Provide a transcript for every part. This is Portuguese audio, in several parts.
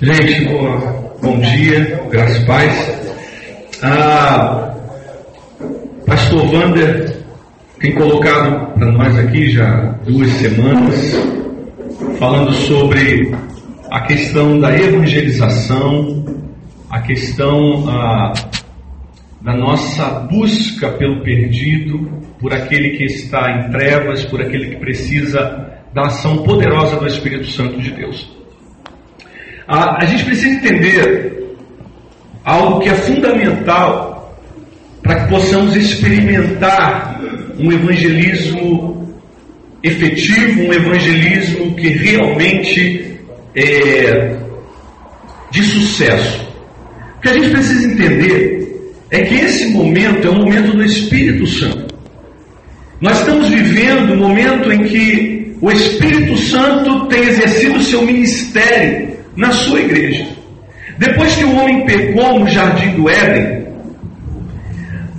Gente, bom dia, graças e paz. Ah, Pastor Vander tem colocado para nós aqui já duas semanas, falando sobre a questão da evangelização, a questão ah, da nossa busca pelo perdido, por aquele que está em trevas, por aquele que precisa da ação poderosa do Espírito Santo de Deus. A, a gente precisa entender algo que é fundamental para que possamos experimentar um evangelismo efetivo, um evangelismo que realmente é de sucesso. O que a gente precisa entender é que esse momento é o momento do Espírito Santo. Nós estamos vivendo um momento em que o Espírito Santo tem exercido seu ministério na sua igreja. Depois que o homem pecou no jardim do Éden,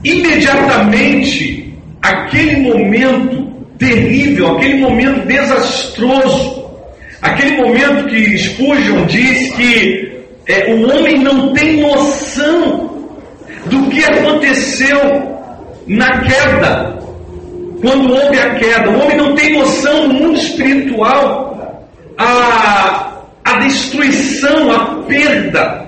imediatamente aquele momento terrível, aquele momento desastroso, aquele momento que Spurgeon diz que é, o homem não tem noção do que aconteceu na queda, quando houve a queda. O homem não tem noção do mundo espiritual, a, a destruição, a perda.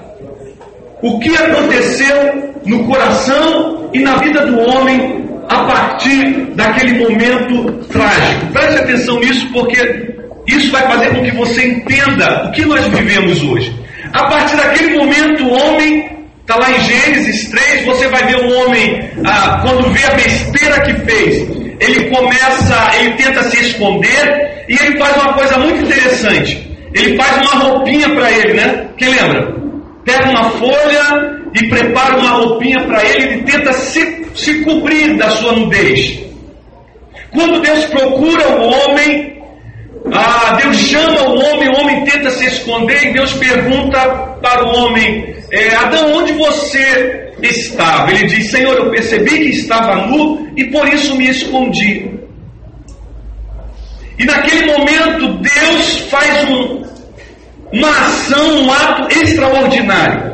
O que aconteceu no coração e na vida do homem a partir daquele momento trágico. Preste atenção nisso, porque isso vai fazer com que você entenda o que nós vivemos hoje. A partir daquele momento, o homem, está lá em Gênesis 3, você vai ver o homem, ah, quando vê a besteira que fez, ele começa, ele tenta se esconder e ele faz uma coisa muito interessante. Ele faz uma roupinha para ele, né? Quem lembra? Pega uma folha e prepara uma roupinha para ele, ele tenta se, se cobrir da sua nudez. Quando Deus procura o homem, ah, Deus chama o homem, o homem tenta se esconder e Deus pergunta para o homem: é, Adão, onde você estava? Ele diz: Senhor, eu percebi que estava nu e por isso me escondi. E naquele momento Deus faz um, uma ação, um ato extraordinário.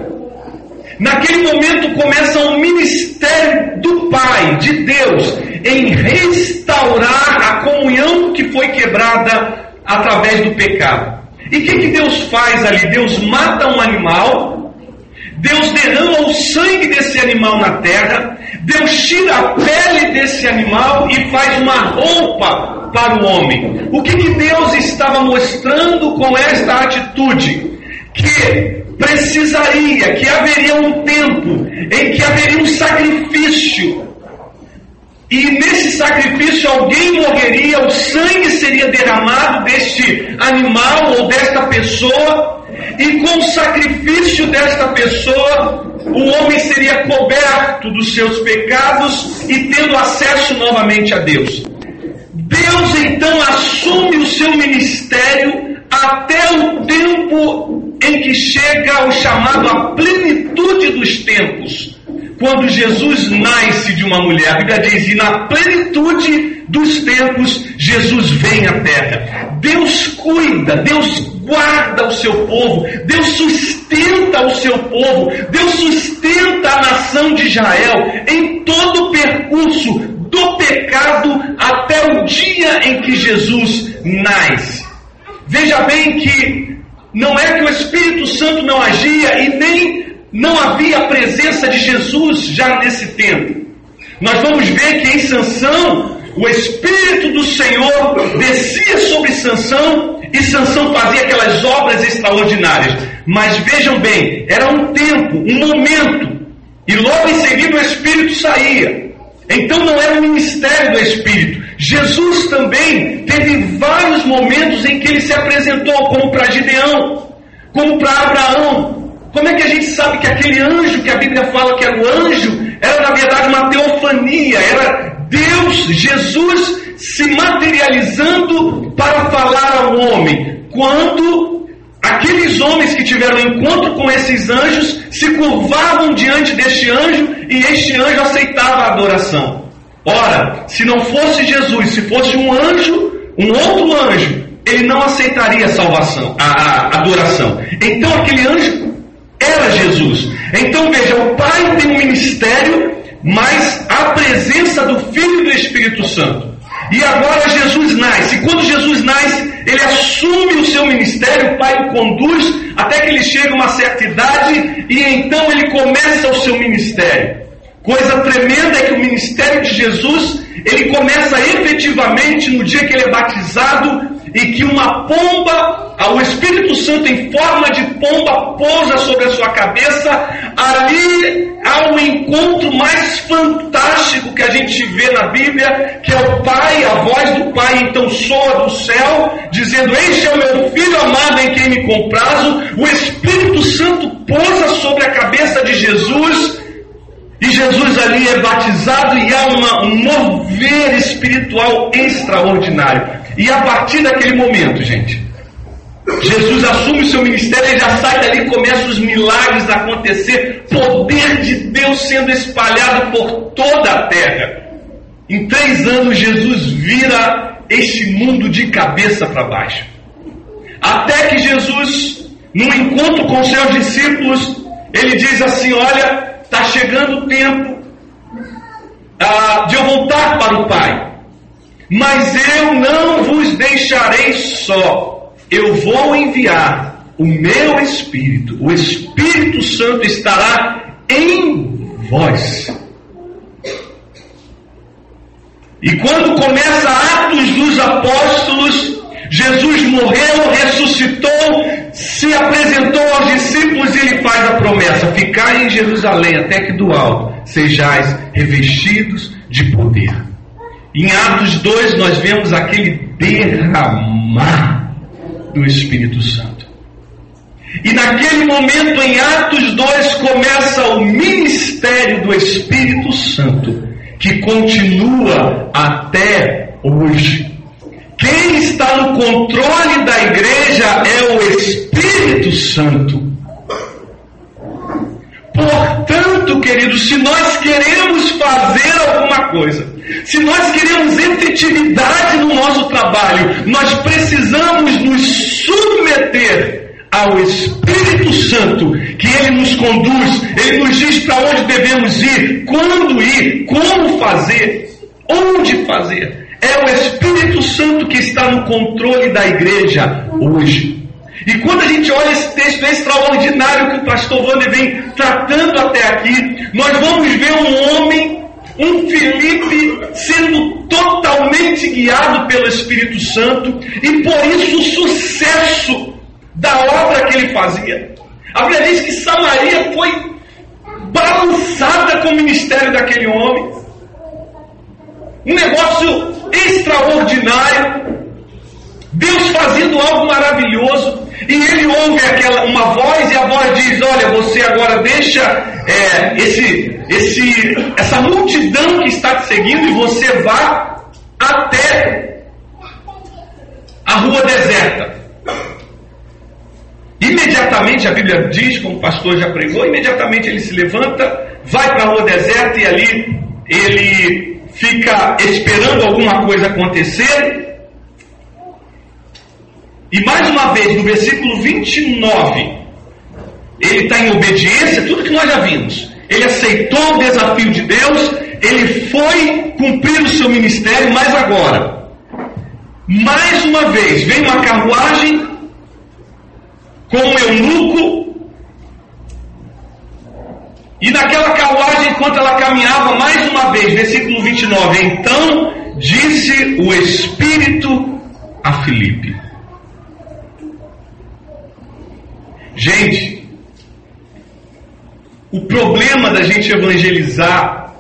Naquele momento começa um ministério do Pai, de Deus, em restaurar a comunhão que foi quebrada através do pecado. E o que, que Deus faz ali? Deus mata um animal, Deus derrama o sangue desse animal na terra, Deus tira a pele desse animal e faz uma roupa para o homem. O que, que Deus estava mostrando com esta atitude? Que precisaria, que haveria um tempo em que haveria um sacrifício. E nesse sacrifício alguém morreria, o sangue seria derramado deste animal ou desta pessoa, e com o sacrifício desta pessoa, o homem seria coberto dos seus pecados e tendo acesso novamente a Deus. Deus então assume o seu ministério até o tempo em que chega o chamado a plenitude dos tempos. Quando Jesus nasce de uma mulher, a Bíblia diz, e na plenitude dos tempos, Jesus vem à terra. Deus cuida, Deus guarda o seu povo, Deus sustenta o seu povo, Deus sustenta a nação de Israel em todo o percurso do pecado até o dia em que Jesus nasce. Veja bem que não é que o Espírito Santo não agia e nem não havia a presença de Jesus já nesse tempo. Nós vamos ver que em Sansão o Espírito do Senhor descia sobre Sansão e Sansão fazia aquelas obras extraordinárias. Mas vejam bem, era um tempo, um momento, e logo em seguida o Espírito saía. Então não era o ministério do Espírito. Jesus também teve vários momentos em que ele se apresentou, como para Gideão, como para Abraão. Como é que a gente sabe que aquele anjo que a Bíblia fala que era o anjo, era na verdade uma teofania, era Deus, Jesus se materializando para falar ao homem. Quando aqueles homens que tiveram encontro com esses anjos se curvavam diante deste anjo e este anjo aceitava a adoração. Ora, se não fosse Jesus, se fosse um anjo, um outro anjo, ele não aceitaria a salvação, a, a adoração. Então aquele anjo era Jesus. Então veja, o Pai tem um ministério, mas a presença do Filho e do Espírito Santo. E agora Jesus nasce. Quando Jesus nasce, ele assume o seu ministério, o Pai o conduz até que ele chega a uma certa idade e então ele começa o seu ministério. Coisa tremenda é que o ministério de Jesus, ele começa efetivamente no dia que ele é batizado e que uma pomba, o Espírito Santo em forma de pomba pousa sobre a sua cabeça, ali há um encontro mais fantástico que a gente vê na Bíblia, que é o Pai, a voz do Pai então soa do céu, dizendo: Este é o meu filho amado em quem me comprazo. O Espírito Santo pousa sobre a cabeça de Jesus. E Jesus ali é batizado e há uma, um mover espiritual extraordinário. E a partir daquele momento, gente, Jesus assume o seu ministério, ele já sai dali e começa os milagres a acontecer, poder de Deus sendo espalhado por toda a terra. Em três anos, Jesus vira este mundo de cabeça para baixo. Até que Jesus, num encontro com seus discípulos, ele diz assim: Olha, está chegando o tempo ah, de eu voltar para o Pai. Mas eu não vos deixarei só. Eu vou enviar o meu Espírito. O Espírito Santo estará em vós. E quando começa Atos dos Apóstolos, Jesus morreu, ressuscitou, se apresentou aos discípulos e ele faz a promessa: ficar em Jerusalém até que do alto sejais revestidos de poder. Em Atos 2 nós vemos aquele derramar do Espírito Santo. E naquele momento, em Atos 2, começa o ministério do Espírito Santo, que continua até hoje. Quem está no controle da igreja é o Espírito Santo. Portanto, queridos, se nós queremos fazer alguma coisa, se nós queremos efetividade no nosso trabalho, nós precisamos nos submeter ao Espírito Santo, que Ele nos conduz, Ele nos diz para onde devemos ir, quando ir, como fazer, onde fazer. É o Espírito Santo que está no controle da igreja hoje. E quando a gente olha esse texto extraordinário que o pastor Wander vem tratando até aqui, nós vamos ver um homem um Felipe sendo totalmente guiado pelo Espírito Santo e por isso o sucesso da obra que ele fazia. A Bíblia diz que Samaria foi balançada com o ministério daquele homem. Um negócio extraordinário. Deus fazendo algo maravilhoso. E ele ouve aquela, uma voz e a voz diz: Olha, você agora deixa é, esse, esse, essa multidão que está te seguindo e você vá até a rua deserta. Imediatamente a Bíblia diz, como o pastor já pregou, imediatamente ele se levanta, vai para a rua deserta e ali ele fica esperando alguma coisa acontecer e mais uma vez, no versículo 29, ele está em obediência, tudo que nós já vimos. Ele aceitou o desafio de Deus, ele foi cumprir o seu ministério, mas agora, mais uma vez, vem uma carruagem com um eunuco, e naquela carruagem, enquanto ela caminhava, mais uma vez, versículo 29, então disse o Espírito a Filipe Gente, o problema da gente evangelizar,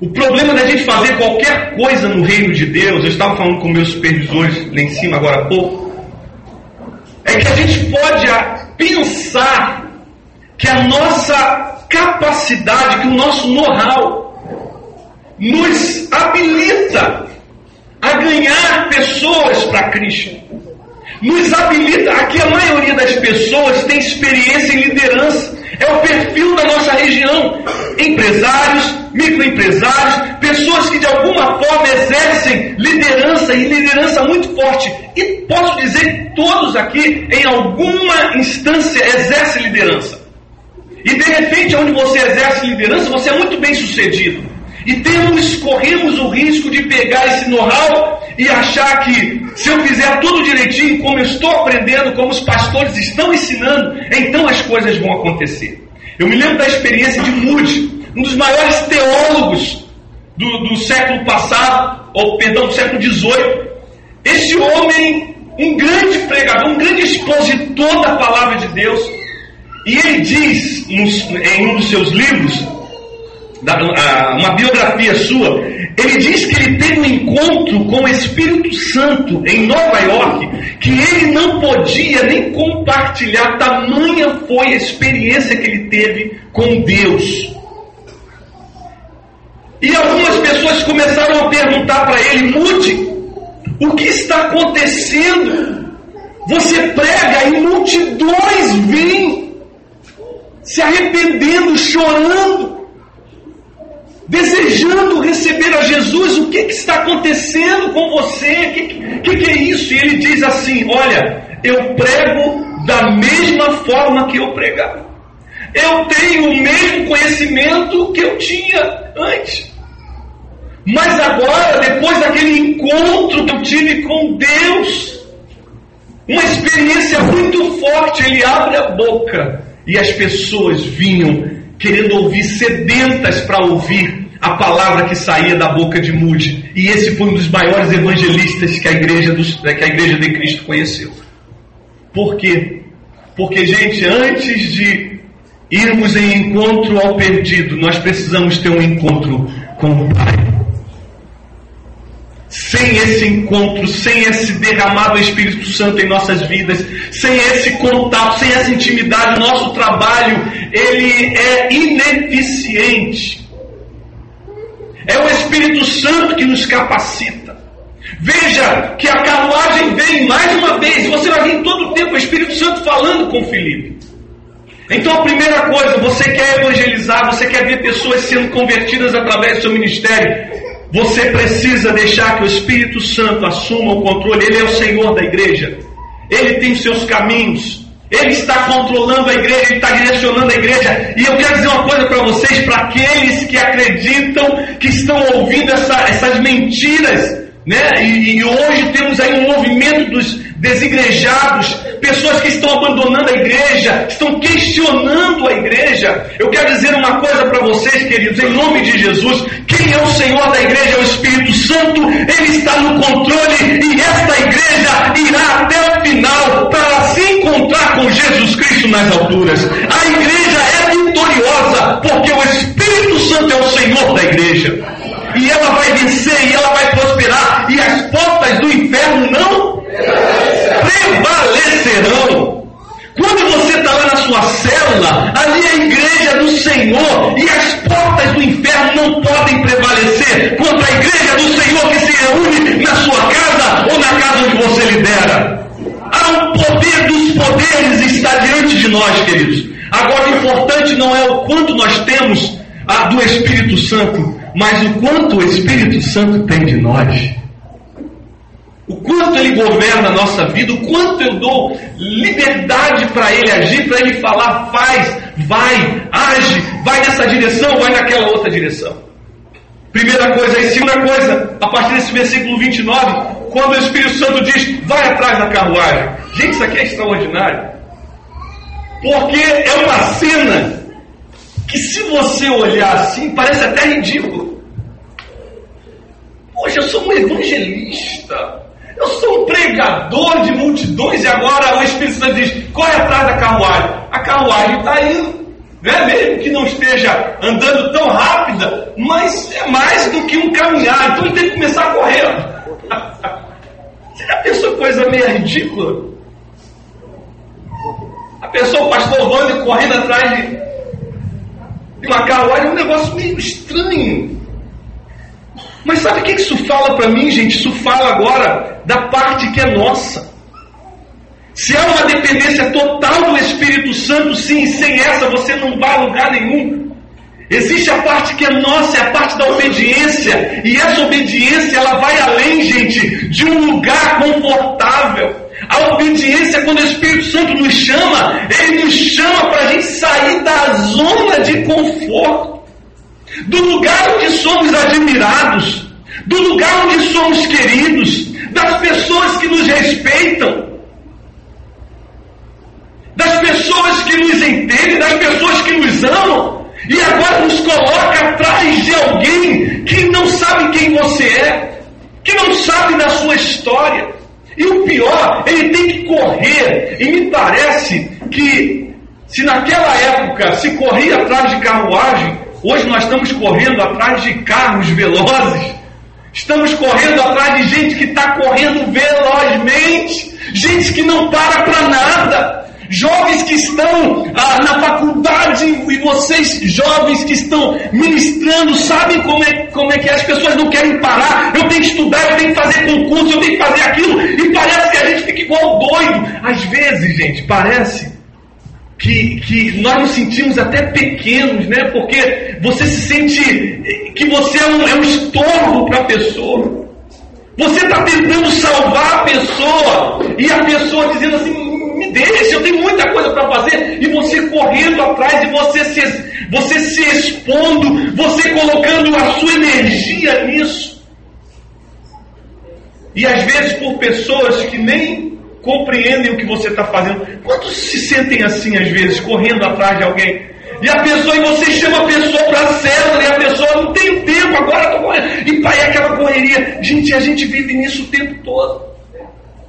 o problema da gente fazer qualquer coisa no reino de Deus, eu estava falando com meus supervisores lá em cima agora há pouco, é que a gente pode pensar que a nossa capacidade, que o nosso know-how nos habilita a ganhar pessoas para Cristo nos habilita. Aqui a maioria das pessoas tem experiência em liderança. É É o perfil da nossa região. Empresários, microempresários, pessoas que de alguma forma exercem liderança e liderança muito forte. E posso dizer que todos aqui, em alguma instância, exercem liderança. E de repente, onde você exerce liderança, você é muito bem sucedido. E temos, corremos o risco de pegar esse know-how e achar que se eu fizer tudo direitinho, como eu estou aprendendo, como os pastores estão ensinando, então as coisas vão acontecer. Eu me lembro da experiência de Moody, um dos maiores teólogos do, do século passado, ou perdão, do século XVIII. Esse homem, um grande pregador, um grande expositor da palavra de Deus, e ele diz em um dos seus livros, uma biografia sua, ele diz que ele teve um encontro com o Espírito Santo em Nova York, que ele não podia nem compartilhar, tamanha foi a experiência que ele teve com Deus. E algumas pessoas começaram a perguntar para ele, Mude, o que está acontecendo? Você prega e multidões vêm se arrependendo, chorando, desejando receber a Jesus. O que, que está acontecendo com você? O que, que, que é isso? E ele diz assim: Olha, eu prego da mesma forma que eu pregava. Eu tenho o mesmo conhecimento que eu tinha antes. Mas agora, depois daquele encontro que eu tive com Deus, uma experiência muito forte, ele abre a boca e as pessoas vinham querendo ouvir, sedentas para ouvir a palavra que saía da boca de Mude. E esse foi um dos maiores evangelistas que a igreja, dos, que a igreja de Cristo conheceu. Por quê? Porque, gente, antes de irmos em encontro ao perdido, nós precisamos ter um encontro com o Pai. Sem esse encontro, sem esse derramado Espírito Santo em nossas vidas, sem esse contato, sem essa intimidade, nosso trabalho ele é ineficiente. É o Espírito Santo que nos capacita. Veja que a carruagem vem mais uma vez, você vai em todo o tempo o Espírito Santo falando com Filipe. Então a primeira coisa, você quer evangelizar, você quer ver pessoas sendo convertidas através do seu ministério, você precisa deixar que o Espírito Santo assuma o controle. Ele é o Senhor da igreja. Ele tem os seus caminhos. Ele está controlando a igreja, ele está direcionando a igreja. E eu quero dizer uma coisa para vocês, para aqueles que acreditam, que estão ouvindo essa, essas mentiras, né? E, e, hoje temos aí um movimento dos desigrejados, pessoas que estão abandonando a igreja, estão questionando a igreja. Eu quero dizer uma coisa para vocês, queridos, em nome de Jesus: quem é o Senhor da igreja é o Espírito Santo, Ele está no controle e esta igreja irá até o final para se encontrar com Jesus Cristo nas alturas. A igreja é vitoriosa porque o Espírito Santo é o Senhor da igreja. E ela vai vencer, e ela vai prosperar, e as portas do inferno não prevalecerão. Quando você está lá na sua nós, queridos. Agora, o importante não é o quanto nós temos do Espírito Santo, mas o quanto o Espírito Santo tem de nós o quanto Ele governa a nossa vida, o quanto eu dou liberdade para Ele agir, para Ele falar, faz, vai, age, vai nessa direção, vai naquela outra direção. Primeira coisa, e segunda coisa, a partir desse versículo 29, quando o Espírito Santo diz, vai atrás da carruagem. Gente, isso aqui é extraordinário. Porque é uma cena que se você olhar assim, parece até ridículo. Poxa, eu sou um evangelista. Eu sou um pregador de multidões e agora o Espírito Santo diz: corre atrás da carruagem. A carruagem está indo. Né? Mesmo que não esteja andando tão rápida, mas é mais do que um caminhar. Então ele tem que começar a correr. Você já pensou coisa meio ridícula? A pessoa, o pastor Wander correndo atrás de, de uma carruagem, um negócio meio estranho. Mas sabe o que isso fala para mim, gente? Isso fala agora da parte que é nossa. Se há uma dependência total do Espírito Santo, sim, sem essa você não vai a lugar nenhum. Existe a parte que é nossa, é a parte da obediência. E essa obediência, ela vai além, gente, de um lugar confortável. A obediência, quando o Espírito Santo nos chama, ele nos chama para a gente sair da zona de conforto, do lugar onde somos admirados, do lugar onde somos queridos, das pessoas que nos respeitam, das pessoas que nos entendem, das pessoas que nos amam, e agora nos coloca atrás de alguém que não sabe quem você é, que não sabe da sua história. E o pior, ele tem que correr. E me parece que se naquela época se corria atrás de carruagem, hoje nós estamos correndo atrás de carros velozes. Estamos correndo atrás de gente que está correndo velozmente, gente que não para para nada. Jovens que estão ah, na faculdade e vocês, jovens que estão ministrando, sabem como é, como é que é? as pessoas não querem parar. Eu tenho que estudar, eu tenho que fazer concurso, eu tenho que fazer aquilo, e parece que a gente fica igual doido. Às vezes, gente, parece que, que nós nos sentimos até pequenos, né? Porque você se sente que você é um, é um estorvo para a pessoa. Você está tentando salvar a pessoa e a pessoa dizendo assim: me deixe, eu tenho muita coisa para fazer. E você correndo atrás, e você se, você se expondo, você colocando a sua energia nisso. E às vezes por pessoas que nem compreendem o que você está fazendo. Quantos se sentem assim às vezes, correndo atrás de alguém? E a pessoa, e você chama a pessoa para a célula, e a pessoa não tem tempo, agora estou correndo. E pai, aquela correria. Gente, a gente vive nisso o tempo todo.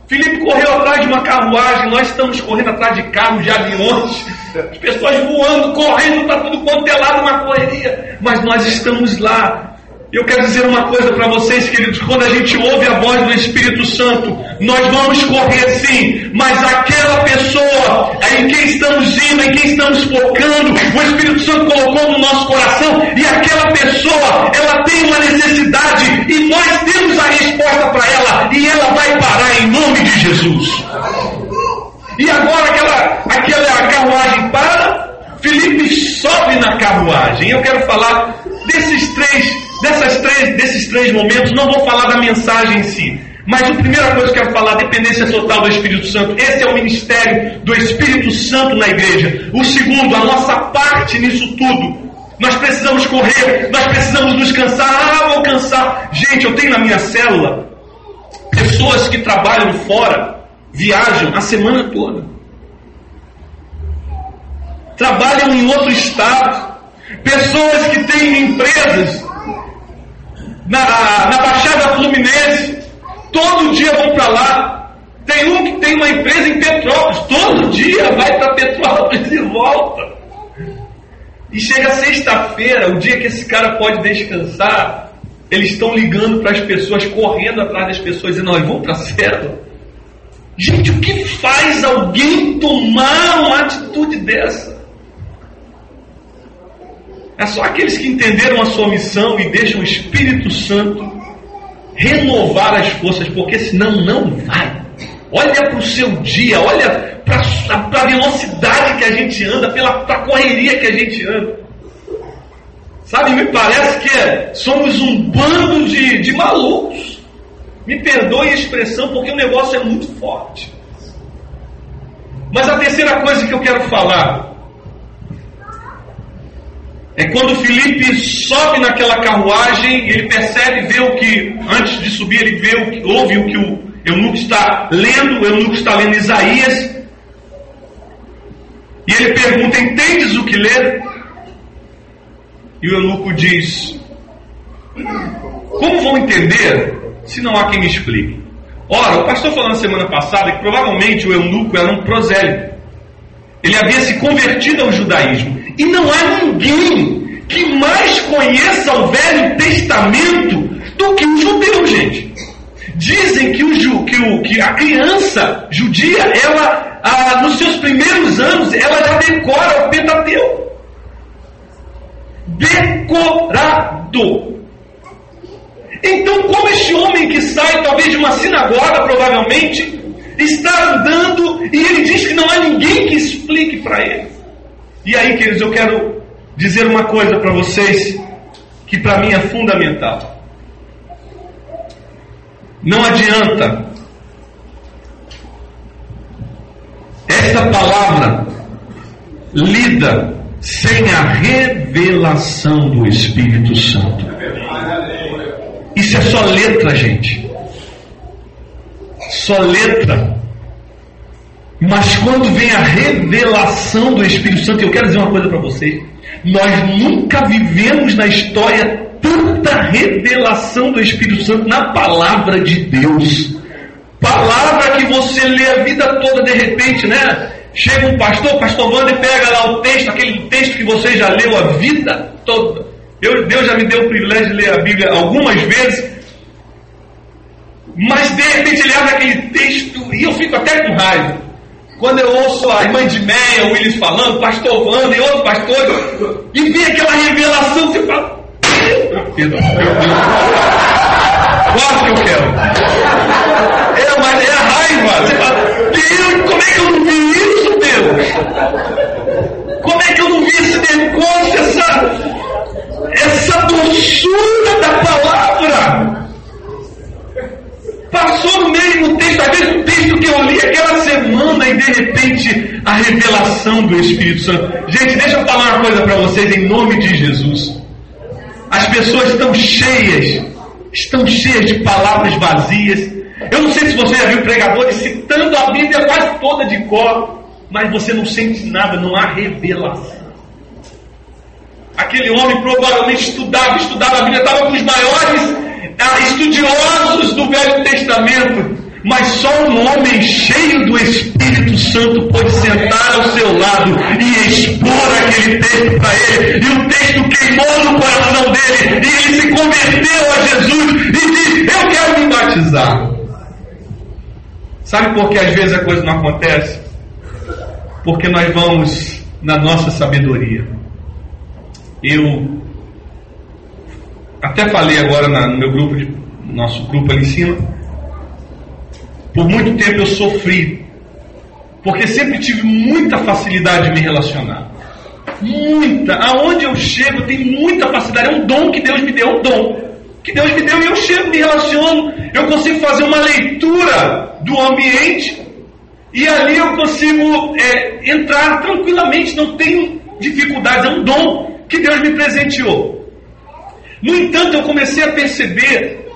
Felipe correu atrás de uma carruagem, nós estamos correndo atrás de carros, de aviões, as pessoas voando, correndo, está tudo quanto é lado, uma correria, mas nós estamos lá. Eu quero dizer uma coisa para vocês, queridos: quando a gente ouve a voz do Espírito Santo, nós vamos correr sim, mas aquela pessoa em quem estamos indo, em quem estamos focando, o Espírito Santo colocou no nosso coração, e aquela pessoa, ela tem uma necessidade, e nós temos a resposta para ela, e ela vai Jesus. E agora aquela, aquela carruagem para, Felipe sobe na carruagem. Eu quero falar desses três Dessas três, desses três momentos, não vou falar da mensagem em si, mas a primeira coisa que eu quero falar, dependência total do Espírito Santo. Esse é o ministério do Espírito Santo na igreja. O segundo, a nossa parte nisso tudo. Nós precisamos correr, nós precisamos nos cansar. Ah, vou cansar. Gente, eu tenho na minha célula pessoas que trabalham fora, viajam a semana toda. Trabalham em outro estado. Pessoas que têm empresas na, na Baixada Fluminense, todo dia vão para lá. Tem um que tem uma empresa em Petrópolis, todo dia vai para Petrópolis e volta. E chega sexta-feira, o dia que esse cara pode descansar, eles estão ligando para as pessoas, correndo atrás das pessoas, dizendo: nós vamos para a. Gente, o que faz alguém tomar uma atitude dessa? É só aqueles que entenderam a sua missão e deixam o Espírito Santo renovar as forças, porque senão não vai. Olha para o seu dia, olha para a velocidade que a gente anda, pela correria que a gente anda. Sabe, me parece que é, somos um bando de, de malucos. Me perdoe a expressão, porque o negócio é muito forte. Mas a terceira coisa que eu quero falar é quando Felipe sobe naquela carruagem, ele percebe, vê o que, antes de subir, ele vê o que, ouve o que o eunuco está lendo, o eunuco está lendo Isaías, e ele pergunta: Entendes o que lê? E o eunuco diz: Como vão entender se não há quem me explique? Ora, o pastor falou na semana passada que provavelmente o eunuco era um prosélito. Ele havia se convertido ao judaísmo. E não há ninguém que mais conheça o Velho Testamento do que o judeu, gente. Dizem que, o, que, o, que a criança judia, ela, ah, nos seus primeiros anos, ela já decora. Decorado. Então, como este homem que sai talvez de uma sinagoga, provavelmente, está andando e ele diz que não há ninguém que explique para ele. E aí, queridos, eu quero dizer uma coisa para vocês que para mim é fundamental. Não adianta essa palavra lida sem a revelação do Espírito Santo. Isso é só letra, gente. Só letra. Mas quando vem a revelação do Espírito Santo, eu quero dizer uma coisa para vocês. Nós nunca vivemos na história tanta revelação do Espírito Santo na palavra de Deus. Palavra que você lê a vida toda de repente, né? Chega um pastor, pastor Wander pega lá o texto, aquele texto que você já leu a vida toda. Eu, Deus já me deu o privilégio de ler a Bíblia algumas vezes, mas de repente ele abre aquele texto e eu fico até com raiva. Quando eu ouço a irmã de Meia, o Willis falando, pastor Wander e outros pastores, e vem aquela revelação, você fala, Pedro, meu Deus, quase que eu quero. É, mas é a raiva. Você fala, Deus, como é que eu não vi? Como é que eu não vi esse negócio, essa, essa doçura da palavra? Passou no meio do texto, vezes o texto que eu li aquela semana e de repente a revelação do Espírito Santo. Gente, deixa eu falar uma coisa para vocês em nome de Jesus. As pessoas estão cheias, estão cheias de palavras vazias, eu não sei se você já viu pregadores citando a Bíblia quase toda de cor, mas você não sente nada, não há revelação. Aquele homem provavelmente estudava, estudava a Bíblia, estava com os maiores ah, estudiosos do Velho Testamento, mas só um homem cheio do Espírito Santo pode sentar ao seu lado e expor aquele texto para ele. E o texto queimou no coração dele. E ele se converteu a Jesus e disse: Eu quero me batizar. Sabe por que às vezes a coisa não acontece? Porque nós vamos na nossa sabedoria. Eu até falei agora no meu grupo, no nosso grupo ali em cima. Por muito tempo eu sofri, porque sempre tive muita facilidade de me relacionar. Muita. Aonde eu chego, tem muita facilidade. É um dom que Deus me deu, é um dom que Deus me deu e eu chego, me relaciono, eu consigo fazer uma leitura do ambiente e ali eu consigo é, entrar tranquilamente, não tenho dificuldades, é um dom que Deus me presenteou. No entanto, eu comecei a perceber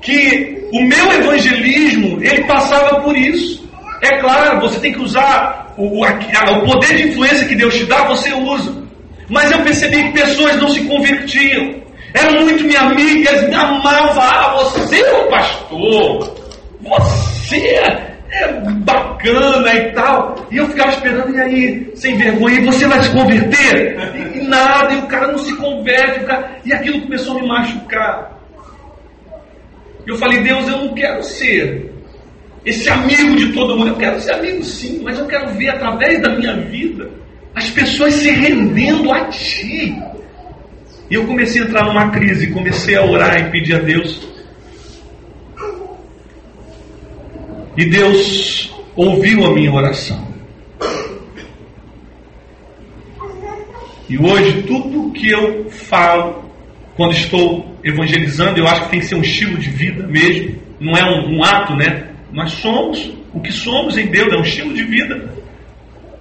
que o meu evangelismo ele passava por isso. É claro, você tem que usar o, o poder de influência que Deus te dá, você usa. Mas eu percebi que pessoas não se convertiam. Eram muito minhas amigas, me amavam. Ah, você é o pastor. Você é bacana e tal. E eu ficava esperando, e aí, sem vergonha, e você vai se converter? E, nada, e o cara não se converte, cara, e aquilo começou a me machucar. Eu falei, Deus, eu não quero ser esse amigo de todo mundo. Eu quero ser amigo sim, mas eu quero ver através da minha vida as pessoas se rendendo a ti. E eu comecei a entrar numa crise, comecei a orar e pedir a Deus. E Deus ouviu a minha oração. E hoje, tudo que eu falo, quando estou evangelizando, eu acho que tem que ser um estilo de vida mesmo, não é um, um ato, né? Nós somos o que somos em Deus, é um estilo de vida.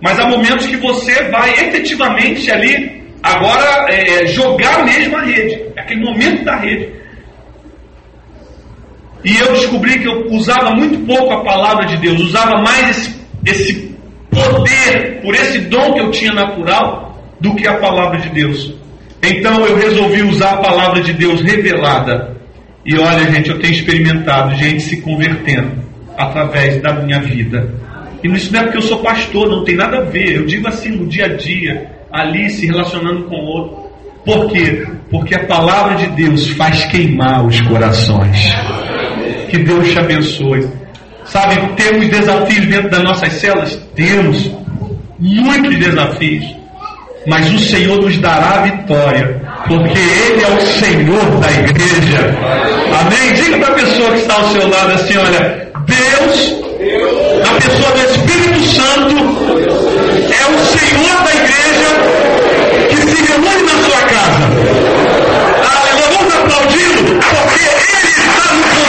Mas há momentos que você vai efetivamente ali Agora, é, é, jogar mesmo a rede, aquele momento da rede. E eu descobri que eu usava muito pouco a palavra de Deus, usava mais esse, esse poder, por esse dom que eu tinha natural, do que a palavra de Deus. Então eu resolvi usar a palavra de Deus revelada. E olha, gente, eu tenho experimentado gente se convertendo através da minha vida. E isso não é porque eu sou pastor, não tem nada a ver. Eu digo assim no dia a dia ali se relacionando com o outro. Por quê? Porque a palavra de Deus faz queimar os corações. Que Deus te abençoe. Sabe, temos desafios dentro das nossas celas? Temos. Muitos desafios. Mas o Senhor nos dará vitória. Porque Ele é o Senhor da igreja. Amém? Diga para a pessoa que está ao seu lado assim: olha, Deus, na pessoa do Espírito Santo, é o Senhor da igreja que se reúne na sua casa. Ah, vamos aplaudindo, porque Ele está no poder.